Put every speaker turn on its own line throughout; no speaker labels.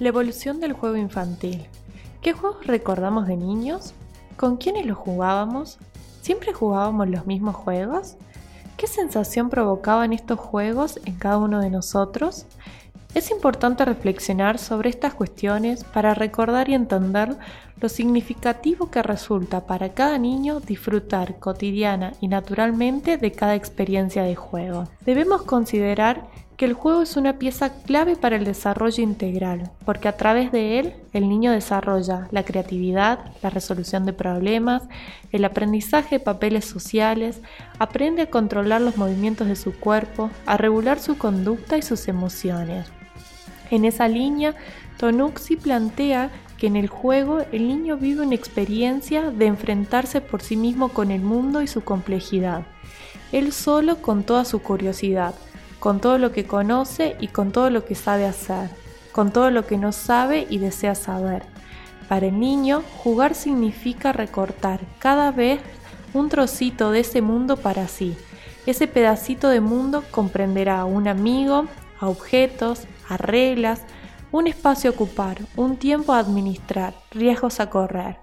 La evolución del juego infantil. ¿Qué juegos recordamos de niños? ¿Con quiénes los jugábamos? ¿Siempre jugábamos los mismos juegos? ¿Qué sensación provocaban estos juegos en cada uno de nosotros? Es importante reflexionar sobre estas cuestiones para recordar y entender lo significativo que resulta para cada niño disfrutar cotidiana y naturalmente de cada experiencia de juego. Debemos considerar que el juego es una pieza clave para el desarrollo integral, porque a través de él el niño desarrolla la creatividad, la resolución de problemas, el aprendizaje de papeles sociales, aprende a controlar los movimientos de su cuerpo, a regular su conducta y sus emociones. En esa línea, Tonuxi plantea que en el juego el niño vive una experiencia de enfrentarse por sí mismo con el mundo y su complejidad, él solo con toda su curiosidad, con todo lo que conoce y con todo lo que sabe hacer, con todo lo que no sabe y desea saber. Para el niño, jugar significa recortar cada vez un trocito de ese mundo para sí. Ese pedacito de mundo comprenderá a un amigo, a objetos, a reglas, un espacio a ocupar, un tiempo a administrar, riesgos a correr.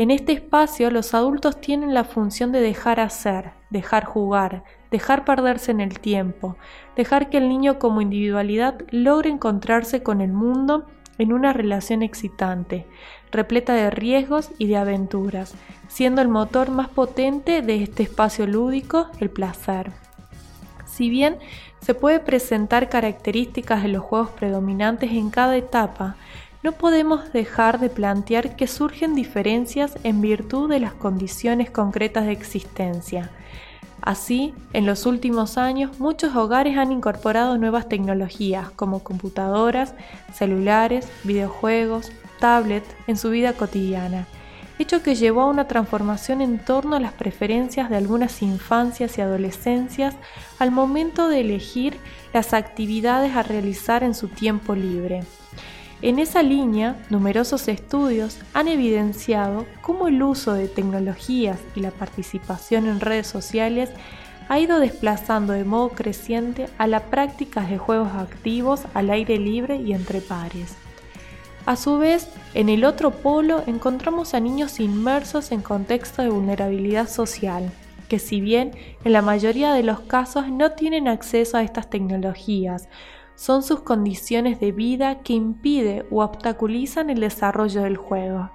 En este espacio los adultos tienen la función de dejar hacer, dejar jugar, dejar perderse en el tiempo, dejar que el niño como individualidad logre encontrarse con el mundo en una relación excitante, repleta de riesgos y de aventuras, siendo el motor más potente de este espacio lúdico el placer. Si bien se puede presentar características de los juegos predominantes en cada etapa, no podemos dejar de plantear que surgen diferencias en virtud de las condiciones concretas de existencia. Así, en los últimos años, muchos hogares han incorporado nuevas tecnologías como computadoras, celulares, videojuegos, tablets en su vida cotidiana hecho que llevó a una transformación en torno a las preferencias de algunas infancias y adolescencias al momento de elegir las actividades a realizar en su tiempo libre. En esa línea, numerosos estudios han evidenciado cómo el uso de tecnologías y la participación en redes sociales ha ido desplazando de modo creciente a la práctica de juegos activos al aire libre y entre pares. A su vez, en el otro polo encontramos a niños inmersos en contexto de vulnerabilidad social, que si bien en la mayoría de los casos no tienen acceso a estas tecnologías, son sus condiciones de vida que impiden o obstaculizan el desarrollo del juego.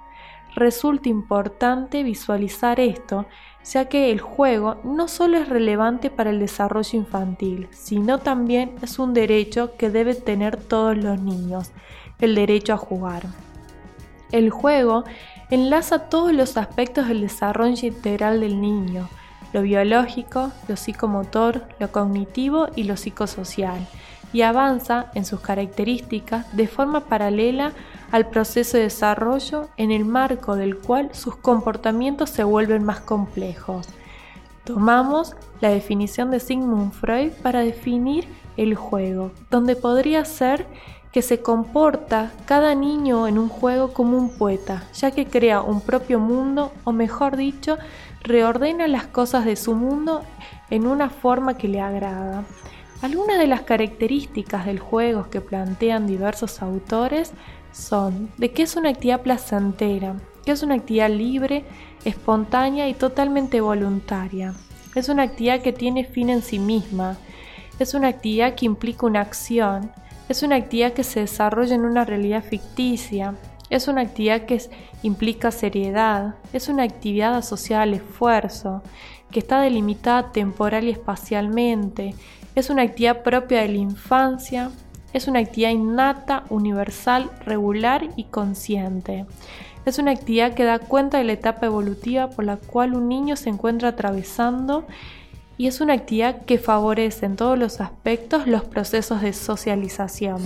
Resulta importante visualizar esto, ya que el juego no solo es relevante para el desarrollo infantil, sino también es un derecho que deben tener todos los niños, el derecho a jugar. El juego enlaza todos los aspectos del desarrollo integral del niño, lo biológico, lo psicomotor, lo cognitivo y lo psicosocial, y avanza en sus características de forma paralela al proceso de desarrollo en el marco del cual sus comportamientos se vuelven más complejos. Tomamos la definición de Sigmund Freud para definir el juego, donde podría ser que se comporta cada niño en un juego como un poeta, ya que crea un propio mundo, o mejor dicho, reordena las cosas de su mundo en una forma que le agrada. Algunas de las características del juego que plantean diversos autores son de que es una actividad placentera, que es una actividad libre, espontánea y totalmente voluntaria. Es una actividad que tiene fin en sí misma. Es una actividad que implica una acción, es una actividad que se desarrolla en una realidad ficticia, es una actividad que implica seriedad, es una actividad asociada al esfuerzo, que está delimitada temporal y espacialmente, es una actividad propia de la infancia, es una actividad innata, universal, regular y consciente. Es una actividad que da cuenta de la etapa evolutiva por la cual un niño se encuentra atravesando y es una actividad que favorece en todos los aspectos los procesos de socialización.